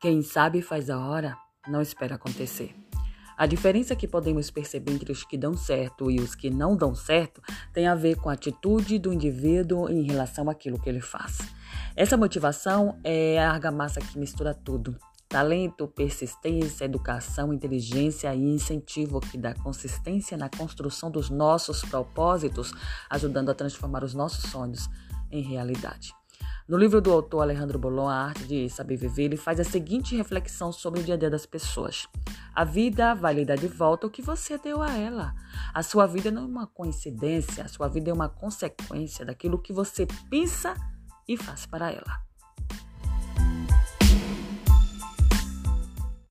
Quem sabe faz a hora, não espera acontecer. A diferença que podemos perceber entre os que dão certo e os que não dão certo tem a ver com a atitude do indivíduo em relação àquilo que ele faz. Essa motivação é a argamassa que mistura tudo. Talento, persistência, educação, inteligência e incentivo que dá consistência na construção dos nossos propósitos, ajudando a transformar os nossos sonhos em realidade. No livro do autor Alejandro Bolon, A Arte de Saber Viver, ele faz a seguinte reflexão sobre o dia a dia das pessoas. A vida vai lhe dar de volta o que você deu a ela. A sua vida não é uma coincidência, a sua vida é uma consequência daquilo que você pensa e faz para ela.